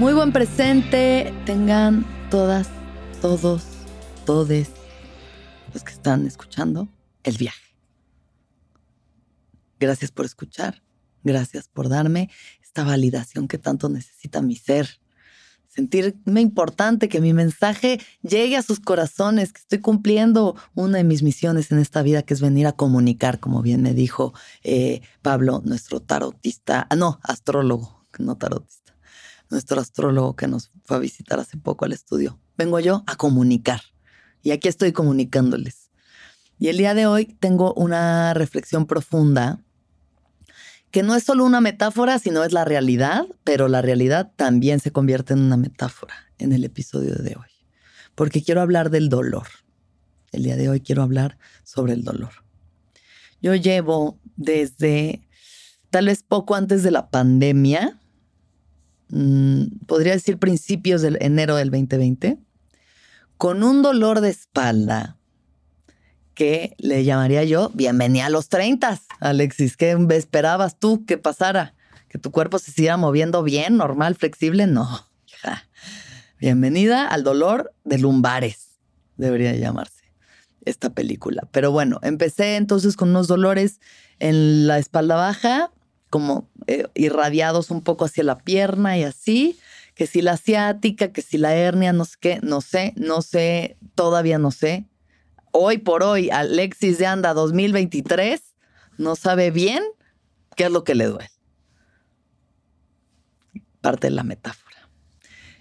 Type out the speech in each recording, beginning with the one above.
Muy buen presente tengan todas, todos, todes los que están escuchando el viaje. Gracias por escuchar, gracias por darme esta validación que tanto necesita mi ser. Sentirme importante, que mi mensaje llegue a sus corazones, que estoy cumpliendo una de mis misiones en esta vida, que es venir a comunicar, como bien me dijo eh, Pablo, nuestro tarotista, ah, no, astrólogo, no tarotista nuestro astrólogo que nos fue a visitar hace poco al estudio. Vengo yo a comunicar y aquí estoy comunicándoles. Y el día de hoy tengo una reflexión profunda que no es solo una metáfora, sino es la realidad, pero la realidad también se convierte en una metáfora en el episodio de hoy, porque quiero hablar del dolor. El día de hoy quiero hablar sobre el dolor. Yo llevo desde tal vez poco antes de la pandemia, Mm, podría decir principios de enero del 2020, con un dolor de espalda que le llamaría yo bienvenida a los 30, Alexis. ¿Qué esperabas tú que pasara? ¿Que tu cuerpo se siga moviendo bien, normal, flexible? No, Bienvenida al dolor de lumbares, debería llamarse esta película. Pero bueno, empecé entonces con unos dolores en la espalda baja, como eh, irradiados un poco hacia la pierna y así, que si la asiática, que si la hernia, no sé qué, no sé, no sé, todavía no sé. Hoy por hoy, Alexis de Anda 2023 no sabe bien qué es lo que le duele. Parte de la metáfora.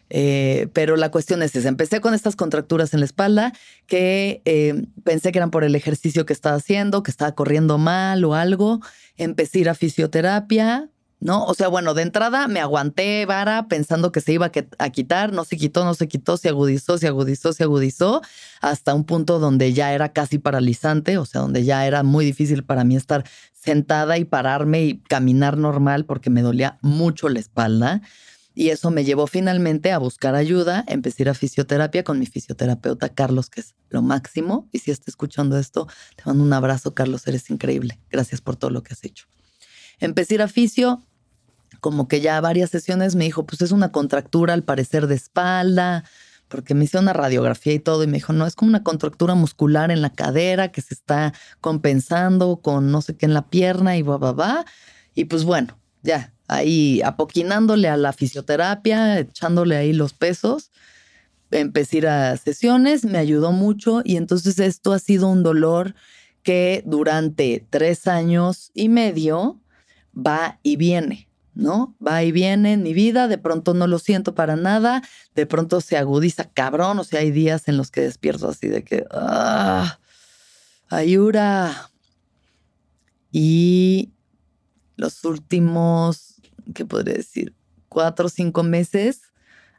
Eh, pero la cuestión es esa. Empecé con estas contracturas en la espalda que eh, pensé que eran por el ejercicio que estaba haciendo, que estaba corriendo mal o algo. Empecé a ir a fisioterapia, ¿no? O sea, bueno, de entrada me aguanté vara pensando que se iba a quitar, no se quitó, no se quitó, se agudizó, se agudizó, se agudizó, hasta un punto donde ya era casi paralizante, o sea, donde ya era muy difícil para mí estar sentada y pararme y caminar normal porque me dolía mucho la espalda. Y eso me llevó finalmente a buscar ayuda, empecé a ir a fisioterapia con mi fisioterapeuta Carlos, que es lo máximo. Y si está escuchando esto, te mando un abrazo, Carlos, eres increíble. Gracias por todo lo que has hecho. Empecé a ir a fisio, como que ya varias sesiones me dijo, pues es una contractura al parecer de espalda, porque me hizo una radiografía y todo, y me dijo, no, es como una contractura muscular en la cadera que se está compensando con no sé qué en la pierna y va, va, va. Y pues bueno, ya, ahí apoquinándole a la fisioterapia, echándole ahí los pesos. Empecé a ir a sesiones, me ayudó mucho y entonces esto ha sido un dolor que durante tres años y medio va y viene, ¿no? Va y viene en mi vida, de pronto no lo siento para nada, de pronto se agudiza cabrón, o sea, hay días en los que despierto así de que, ah, ayura. Y los últimos ¿qué podría decir? Cuatro o cinco meses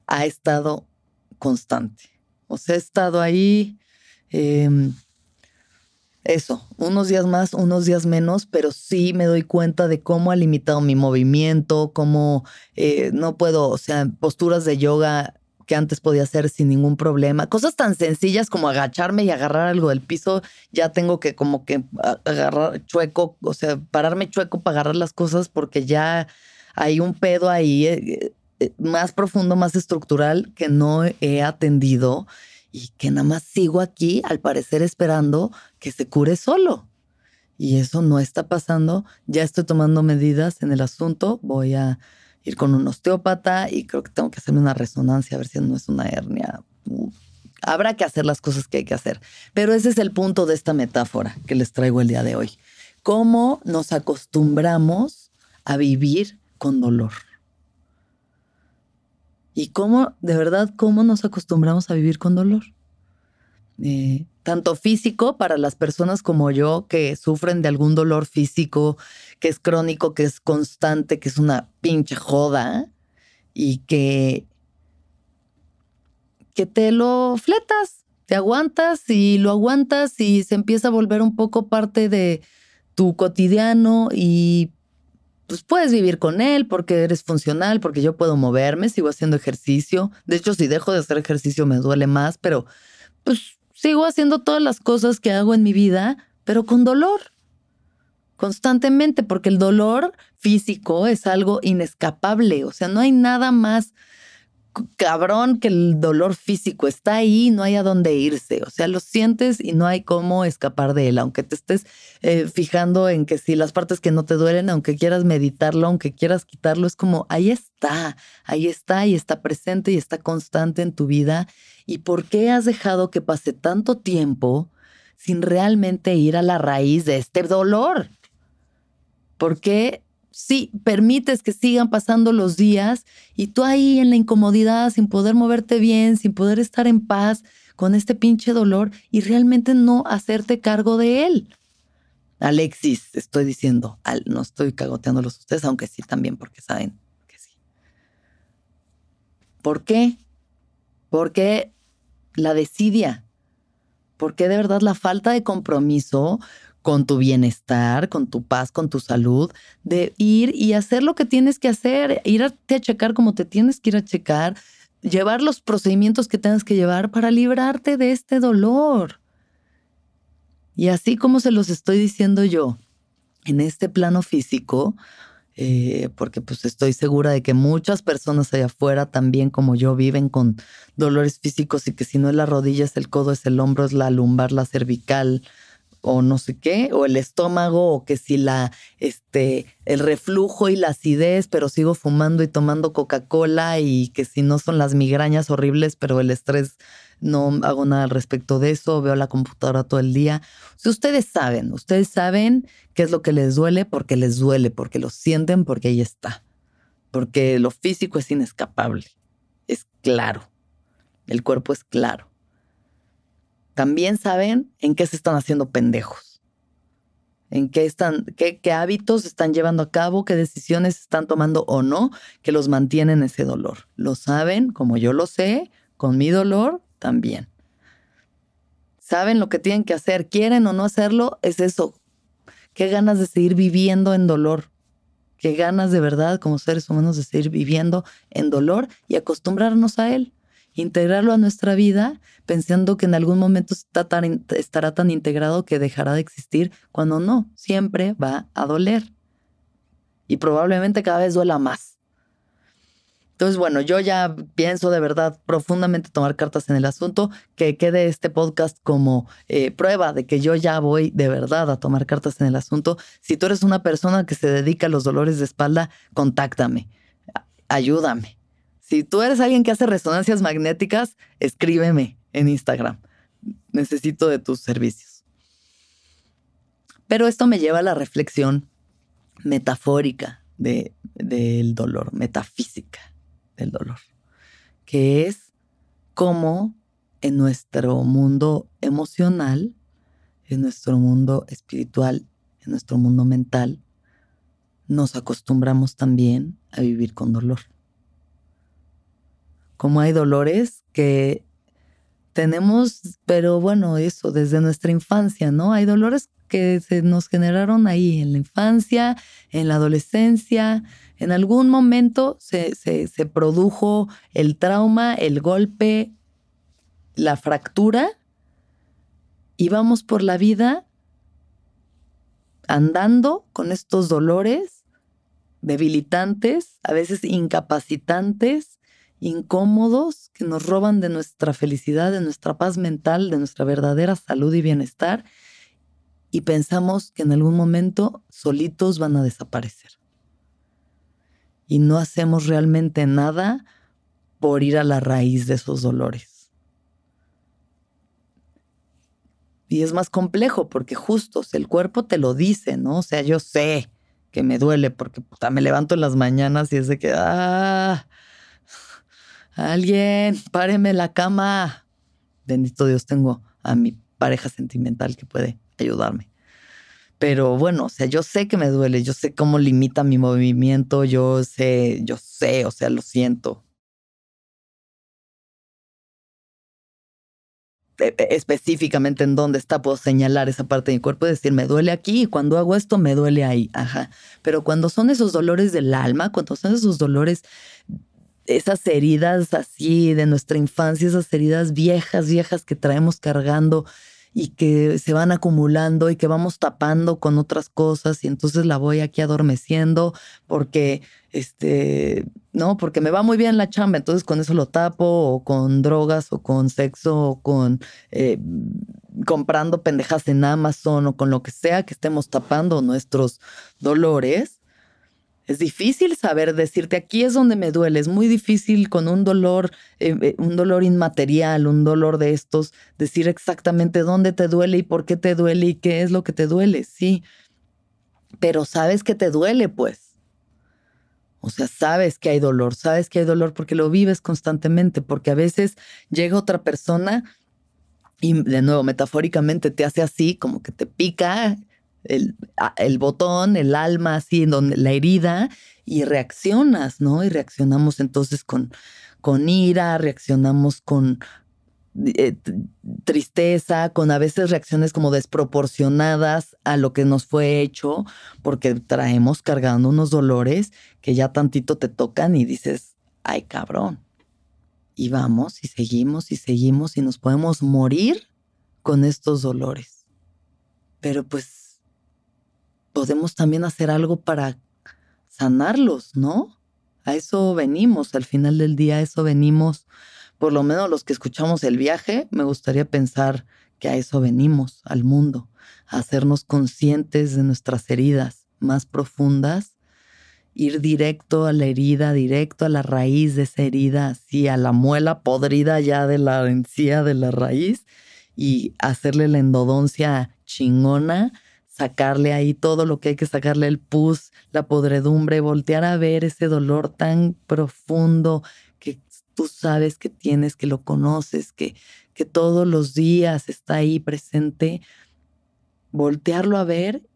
ha estado constante. O sea, he estado ahí, em, eso, unos días más, unos días menos, pero sí me doy cuenta de cómo ha limitado mi movimiento, cómo eh, no puedo, o sea, posturas de yoga que antes podía hacer sin ningún problema. Cosas tan sencillas como agacharme y agarrar algo del piso, ya tengo que como que agarrar chueco, o sea, pararme chueco para agarrar las cosas porque ya hay un pedo ahí eh, eh, más profundo, más estructural que no he atendido y que nada más sigo aquí, al parecer, esperando que se cure solo. Y eso no está pasando. Ya estoy tomando medidas en el asunto. Voy a ir con un osteópata y creo que tengo que hacerme una resonancia a ver si no es una hernia. Habrá que hacer las cosas que hay que hacer. Pero ese es el punto de esta metáfora que les traigo el día de hoy. Cómo nos acostumbramos a vivir con dolor. Y cómo, de verdad, cómo nos acostumbramos a vivir con dolor. Eh, tanto físico para las personas como yo que sufren de algún dolor físico que es crónico, que es constante, que es una pinche joda y que que te lo fletas, te aguantas y lo aguantas y se empieza a volver un poco parte de tu cotidiano y pues puedes vivir con él porque eres funcional, porque yo puedo moverme, sigo haciendo ejercicio. De hecho, si dejo de hacer ejercicio me duele más, pero pues sigo haciendo todas las cosas que hago en mi vida, pero con dolor. Constantemente, porque el dolor físico es algo inescapable. O sea, no hay nada más cabrón que el dolor físico está ahí, no hay a dónde irse. O sea, lo sientes y no hay cómo escapar de él, aunque te estés eh, fijando en que si las partes que no te duelen, aunque quieras meditarlo, aunque quieras quitarlo, es como ahí está, ahí está y está presente y está constante en tu vida. ¿Y por qué has dejado que pase tanto tiempo sin realmente ir a la raíz de este dolor? ¿Por qué sí, permites que sigan pasando los días y tú ahí en la incomodidad, sin poder moverte bien, sin poder estar en paz con este pinche dolor y realmente no hacerte cargo de él. Alexis, estoy diciendo, no estoy cagoteándolos ustedes, aunque sí también, porque saben que sí. ¿Por qué? Porque la desidia. ¿Por qué de verdad la falta de compromiso con tu bienestar, con tu paz, con tu salud, de ir y hacer lo que tienes que hacer, ir a checar como te tienes que ir a checar, llevar los procedimientos que tengas que llevar para librarte de este dolor. Y así como se los estoy diciendo yo, en este plano físico, eh, porque pues estoy segura de que muchas personas allá afuera también como yo viven con dolores físicos y que si no es la rodilla, es el codo, es el hombro, es la lumbar, la cervical, o no sé qué, o el estómago, o que si la, este, el reflujo y la acidez, pero sigo fumando y tomando Coca-Cola, y que si no son las migrañas horribles, pero el estrés no hago nada al respecto de eso, veo la computadora todo el día. Si ustedes saben, ustedes saben qué es lo que les duele porque les duele, porque lo sienten, porque ahí está. Porque lo físico es inescapable, es claro, el cuerpo es claro también saben en qué se están haciendo pendejos, en qué, están, qué, hábitos están llevando a cabo, qué decisiones están tomando o no que los mantienen ese dolor. Lo saben, como yo lo sé, con mi dolor también. Saben lo que tienen que hacer, quieren o no hacerlo, es eso. Qué ganas de seguir viviendo en dolor. Qué ganas de verdad como seres humanos de seguir viviendo en dolor y acostumbrarnos a él integrarlo a nuestra vida pensando que en algún momento estará tan integrado que dejará de existir, cuando no, siempre va a doler. Y probablemente cada vez duela más. Entonces, bueno, yo ya pienso de verdad profundamente tomar cartas en el asunto, que quede este podcast como eh, prueba de que yo ya voy de verdad a tomar cartas en el asunto. Si tú eres una persona que se dedica a los dolores de espalda, contáctame, ayúdame si tú eres alguien que hace resonancias magnéticas, escríbeme en Instagram. Necesito de tus servicios. Pero esto me lleva a la reflexión metafórica del dolor, metafísica del dolor, que es cómo en nuestro mundo emocional, en nuestro mundo espiritual, en nuestro mundo mental, nos acostumbramos también a vivir con dolor como hay dolores que tenemos, pero bueno, eso desde nuestra infancia, ¿no? Hay dolores que se nos generaron ahí en la infancia, en la adolescencia. En algún momento se, se produjo el trauma, el golpe, la fractura y vamos por la vida andando con estos dolores debilitantes, a veces incapacitantes, incómodos que nos roban de nuestra felicidad, de nuestra paz mental, de nuestra verdadera salud y bienestar, y pensamos que en algún momento solitos van a desaparecer. Y no hacemos realmente nada por ir a la raíz de esos dolores. Y es más complejo porque justo el cuerpo te lo dice, ¿no? O sea, yo sé que me duele porque me levanto en las mañanas y es de que, ah, Alguien, páreme la cama. Bendito Dios, tengo a mi pareja sentimental que puede ayudarme. Pero bueno, o sea, yo sé que me duele, yo sé cómo limita mi movimiento, yo sé, yo sé, o sea, lo siento. e, e, específicamente en dónde está, puedo señalar esa parte de mi cuerpo y decir, me duele aquí y cuando hago esto me duele ahí. Ajá. Pero cuando son esos dolores del alma, cuando son esos dolores, esas heridas así de nuestra infancia, esas heridas viejas, viejas que traemos cargando y que se van acumulando y que vamos tapando con otras cosas y entonces la voy aquí adormeciendo porque este no porque me va muy bien la chamba entonces con eso lo tapo o con drogas o con sexo o con eh, comprando pendejas en Amazon o con lo que sea que estemos tapando nuestros dolores es difícil saber decirte aquí es donde me duele. Es muy difícil con un dolor, eh, eh, un dolor inmaterial, un dolor de estos, decir exactamente dónde te duele y por qué te duele y qué es lo que te duele. Sí, pero sabes que te duele, pues. O sea, sabes que hay dolor, sabes que hay dolor porque lo vives constantemente, porque a veces llega otra persona y de nuevo, metafóricamente te hace así, como que te pica el, el, botón, el alma, así, en donde la herida, y reaccionas, ¿no? Y reaccionamos entonces con, con ira, reaccionamos con eh, tristeza, con a veces reacciones como desproporcionadas a lo que nos fue hecho, porque traemos cargando unos dolores que ya tantito te tocan y dices, ay cabrón. Y vamos y seguimos y seguimos y nos podemos morir con estos dolores. Pero pues podemos también hacer algo para sanarlos, ¿no? A eso venimos, al final del día a eso venimos, por lo menos los que escuchamos el viaje, me gustaría pensar que a eso venimos, al mundo, a hacernos conscientes de nuestras heridas más profundas, ir directo a la herida, directo a la raíz de esa herida, así a la muela podrida ya de la encía de la raíz y hacerle la endodoncia chingona sacarle ahí todo lo que hay que sacarle, el pus, la podredumbre, voltear a ver ese dolor tan profundo que tú sabes que tienes, que lo conoces, que, que todos los días está ahí presente, voltearlo a ver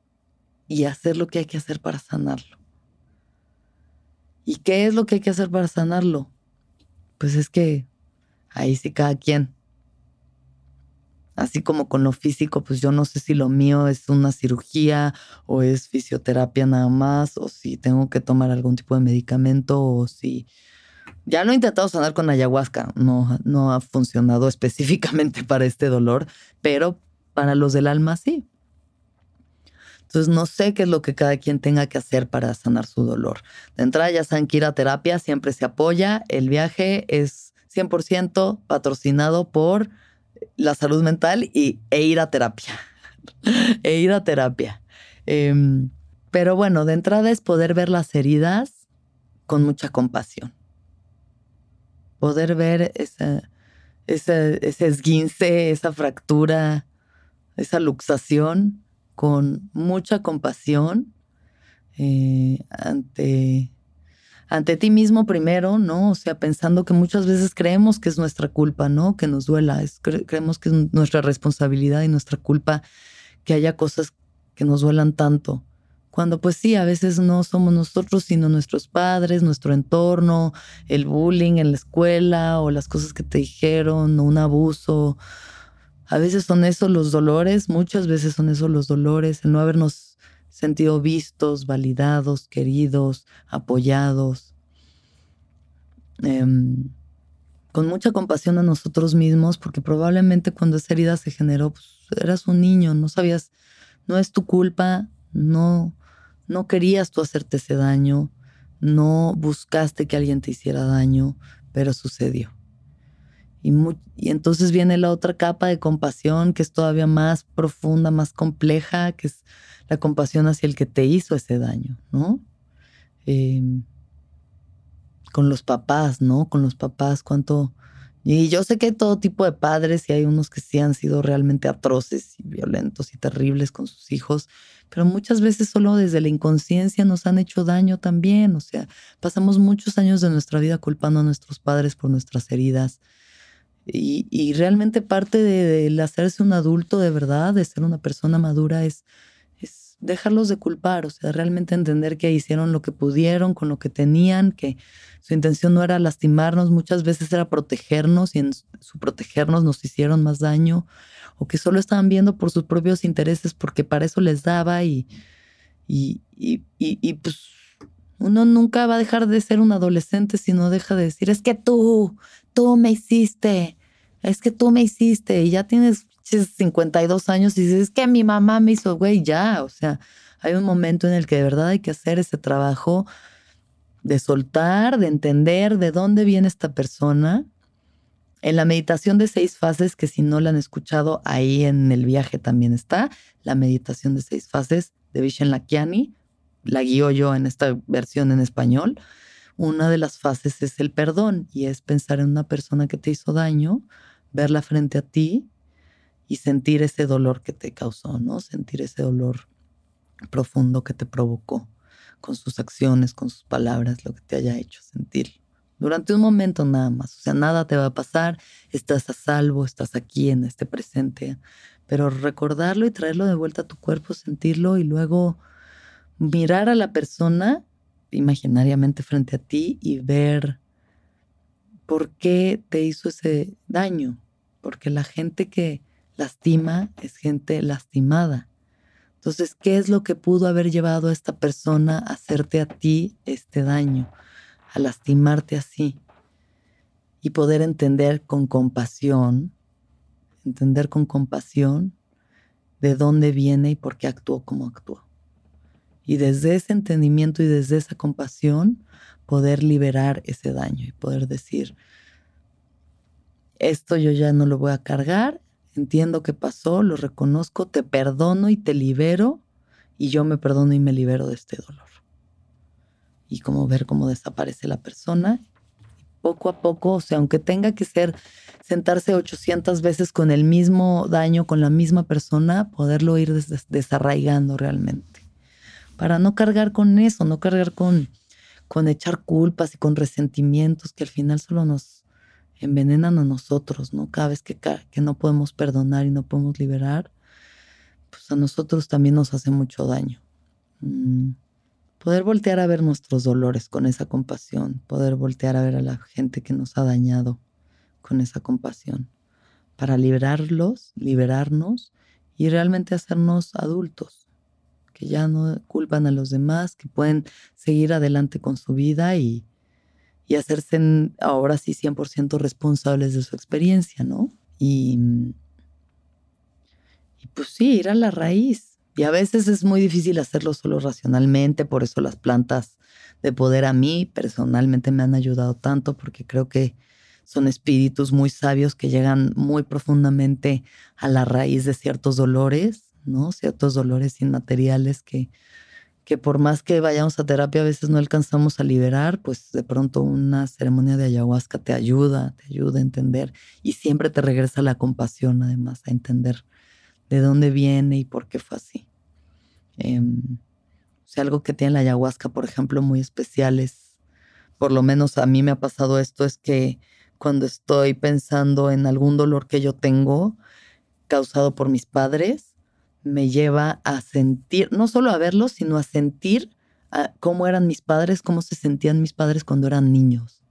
y hacer lo que hay que hacer para sanarlo. ¿Y qué es lo que hay que hacer para sanarlo? Pues es que ahí sí cada quien así como con lo físico, pues yo no sé si lo mío es una cirugía o es fisioterapia nada más, o si tengo que tomar algún tipo de medicamento, o si... Ya lo he intentado sanar con ayahuasca, no, no ha funcionado específicamente para este dolor, pero para los del alma sí. Entonces no sé qué es lo que cada quien tenga que hacer para sanar su dolor. De entrada ya saben que ir a terapia siempre se apoya. El viaje es 100% patrocinado por la salud mental y, e ir a terapia. e ir a terapia. Em, pero bueno, de entrada es poder ver las heridas con mucha compasión. Poder ver ese esguince, esa fractura, esa luxación con mucha compasión eh, ante ante ti mismo primero, ¿no? O sea, pensando que muchas veces creemos que es nuestra culpa, ¿no? Que nos duela, creemos que es nuestra responsabilidad y nuestra culpa que haya cosas que nos duelan tanto. Cuando pues sí, a veces no somos nosotros, sino nuestros padres, nuestro entorno, el bullying en la escuela o las cosas que te dijeron, o un abuso. A veces son esos los dolores, muchas veces son esos los dolores, el no habernos sentido vistos, validados, queridos, apoyados. Em, con mucha compasión a nosotros mismos, porque probablemente cuando esa herida se generó, pues, eras un niño, no sabías, no es tu culpa, no, no querías tú hacerte ese daño, no buscaste que alguien te hiciera daño, pero sucedió. Y, entonces viene la otra capa de compasión que es todavía más profunda, más compleja, que es la compasión hacia el que te hizo ese daño, ¿no? Em, con los papás, ¿no? Con los papás, cuánto... Y yo sé que hay todo tipo de padres y hay unos que sí han sido realmente atroces y violentos y terribles con sus hijos, pero muchas veces solo desde la inconsciencia nos han hecho daño también. O sea, pasamos muchos años de nuestra vida culpando a nuestros padres por nuestras heridas. Y, realmente parte de, de hacerse un adulto de verdad, de ser una persona madura, es dejarlos de culpar, o sea, realmente entender que hicieron lo que pudieron con lo que tenían, que su intención no era lastimarnos, muchas veces era protegernos y en su protegernos nos hicieron más daño, o que solo estaban viendo por sus propios intereses porque para eso les daba y, y, y, pues uno nunca va a dejar de ser un adolescente si no deja de decir, es que tú, tú me hiciste, es que tú me hiciste y ya tienes 52 años y dices, es que mi mamá me hizo, güey, ya, o sea, hay un momento en el que de verdad hay que hacer ese trabajo de soltar, de entender de dónde viene esta persona. En la meditación de seis fases, que si no la han escuchado, ahí en el viaje también está, la meditación de seis fases de Vishen Lakiani, la guío yo en esta versión en español. Una de las fases es el perdón y es pensar en una persona que te hizo daño, verla frente a ti y sentir ese dolor que te causó, ¿no? Sentir ese dolor profundo que te provocó con sus acciones, con sus palabras, lo que te haya hecho sentir. Durante un momento nada más, o sea, nada te va a pasar, estás a salvo, estás aquí en este presente, pero recordarlo y traerlo de vuelta a tu cuerpo, sentirlo y luego mirar a la persona imaginariamente frente a ti y ver por qué te hizo ese daño, porque la gente que lastima es gente lastimada. Entonces, ¿qué es lo que pudo haber llevado a esta persona a hacerte a ti este daño, a lastimarte así? Y poder entender con compasión, entender con compasión de dónde viene y por qué actuó como actuó. Y desde ese entendimiento y desde esa compasión, poder liberar ese daño y poder decir, esto yo ya no lo voy a cargar entiendo que pasó, lo reconozco, te perdono y te libero y yo me perdono y me libero de este dolor. Y como ver cómo desaparece la persona, poco a poco, o sea, aunque tenga que ser sentarse 800 veces con el mismo daño, con la misma persona, poderlo ir desarraigando realmente. Para no cargar con eso, no cargar con, con echar culpas y con resentimientos que al final solo nos, envenenan a nosotros, ¿no? Cada vez que, que no podemos perdonar y no podemos liberar, pues a nosotros también nos hace mucho daño. Mm, poder voltear a ver nuestros dolores con esa compasión, poder voltear a ver a la gente que nos ha dañado con esa compasión, para liberarlos, liberarnos y realmente hacernos adultos, que ya no culpan a los demás, que pueden seguir adelante con su vida y, y hacerse ahora sí 100% responsables de su experiencia, ¿no? Y, y pues sí, ir a la raíz. Y a veces es muy difícil hacerlo solo racionalmente, por eso las plantas de poder a mí personalmente me han ayudado tanto, porque creo que son espíritus muy sabios que llegan muy profundamente a la raíz de ciertos dolores, ¿no? Ciertos dolores inmateriales que que por más que vayamos a terapia a veces no alcanzamos a liberar, pues de pronto una ceremonia de ayahuasca te ayuda, te ayuda a entender y siempre te regresa la compasión además, a entender de dónde viene y por qué fue así. Em, o sea, algo que tiene la ayahuasca, por ejemplo, muy especial es, por lo menos a mí me ha pasado esto, es que cuando estoy pensando en algún dolor que yo tengo causado por mis padres, me lleva a sentir, no solo a verlos, sino a sentir cómo eran mis padres, cómo se sentían mis padres cuando eran niños.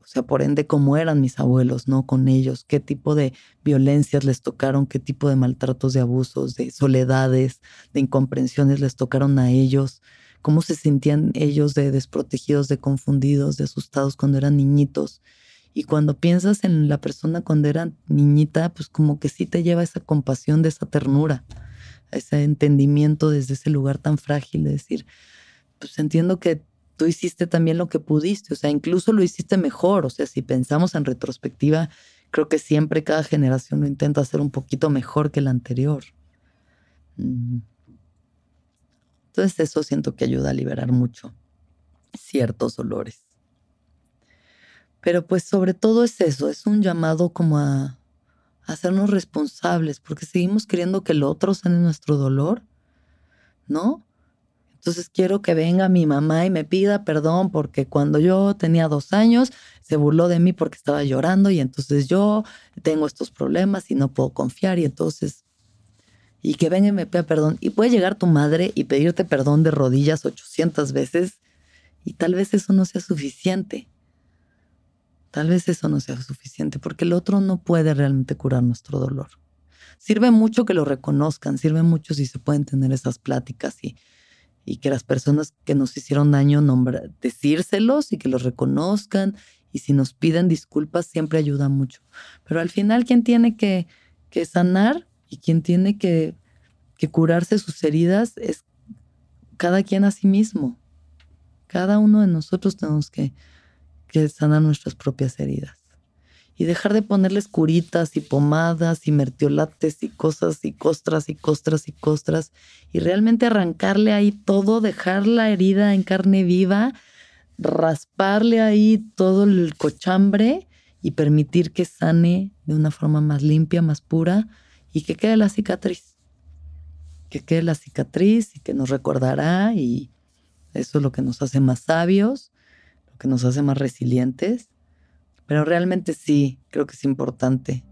O sea, por ende, cómo eran mis abuelos, ¿no? Con ellos, qué tipo de violencias les tocaron, qué tipo de maltratos, de abusos, de soledades, de incomprensiones les tocaron a ellos, cómo se sentían ellos de desprotegidos, de confundidos, de asustados cuando eran niñitos y cuando piensas en la persona cuando era niñita, pues como que sí te lleva esa compasión de esa ternura, ese entendimiento desde ese lugar tan frágil de decir, pues entiendo que tú hiciste también lo que pudiste, o sea, incluso lo hiciste mejor, o sea, si pensamos en retrospectiva, creo que siempre cada generación lo intenta hacer un poquito mejor que la anterior. Mm. Entonces eso siento que ayuda a liberar mucho ciertos dolores. Pero pues sobre todo es eso, es un llamado como a, hacernos responsables, porque seguimos queriendo que el otro sane nuestro dolor, ¿no? Entonces quiero que venga mi mamá y me pida perdón porque cuando yo tenía dos años se burló de mí porque estaba llorando y entonces yo tengo estos problemas y no puedo confiar y entonces... y que venga y me pida perdón. Y puede llegar tu madre y pedirte perdón de rodillas 800 veces y tal vez eso no sea suficiente. Tal vez eso no sea suficiente porque el otro no puede realmente curar nuestro dolor. Sirve mucho que lo reconozcan, sirve mucho si se pueden tener esas pláticas y, y que las personas que nos hicieron daño nombra, decírselos y que los reconozcan y si nos piden disculpas siempre ayuda mucho. Pero al final quien tiene que, que sanar y quien tiene que, que curarse sus heridas es cada quien a sí mismo. Cada uno de nosotros tenemos que, que sanar nuestras propias heridas. Y dejar de ponerles curitas y pomadas y mertiolates y cosas y costras y costras y costras. Y realmente arrancarle ahí todo, dejar la herida en carne viva, rasparle ahí todo el cochambre y permitir que sane de una forma más limpia, más pura y que quede la cicatriz. Que quede la cicatriz y que nos recordará y eso es lo que nos hace más sabios, que nos hace más resilientes. Pero realmente sí, creo que es importante.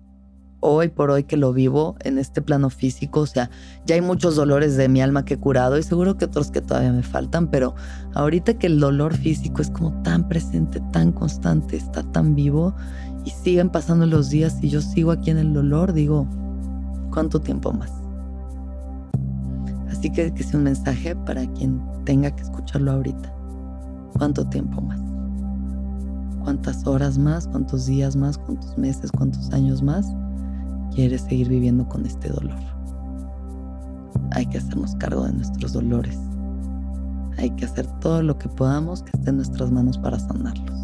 Hoy por hoy que lo vivo en este plano físico, o sea, ya hay muchos dolores de mi alma que he curado y seguro que otros que todavía me faltan, pero ahorita que el dolor físico es como tan presente, tan constante, está tan vivo y siguen pasando los días y yo sigo aquí en el dolor, digo, ¿cuánto tiempo más? Así que que sea un mensaje para quien tenga que escucharlo ahorita. ¿Cuánto tiempo más? ¿Cuántas horas más? ¿Cuántos días más? ¿Cuántos meses? ¿Cuántos años más? ¿Quieres seguir viviendo con este dolor? Hay que hacernos cargo de nuestros dolores. Hay que hacer todo lo que podamos que esté en nuestras manos para sanarlos.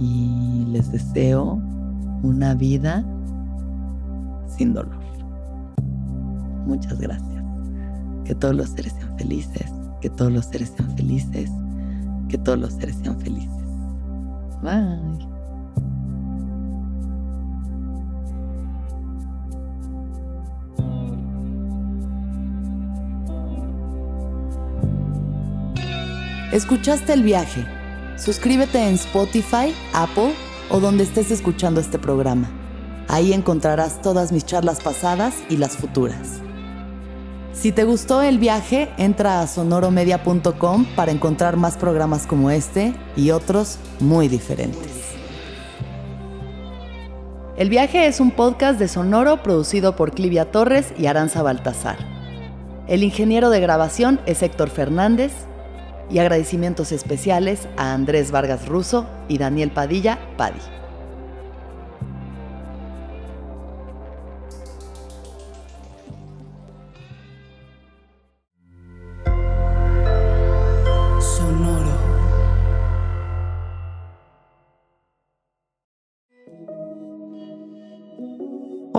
Y les deseo una vida sin dolor. Muchas gracias. Que todos los seres sean felices, que todos los seres sean felices, que todos los seres sean felices. Bye. ¿Escuchaste el viaje? Suscríbete en Spotify, Apple o donde estés escuchando este programa. Ahí encontrarás todas mis charlas pasadas y las futuras. Si te gustó el viaje, entra a sonoromedia.com para encontrar más programas como este y otros muy diferentes. El viaje es un podcast de Sonoro producido por Clivia Torres y Aranza Baltazar. El ingeniero de grabación es Héctor Fernández y agradecimientos especiales a Andrés Vargas Russo y Daniel Padilla Padi.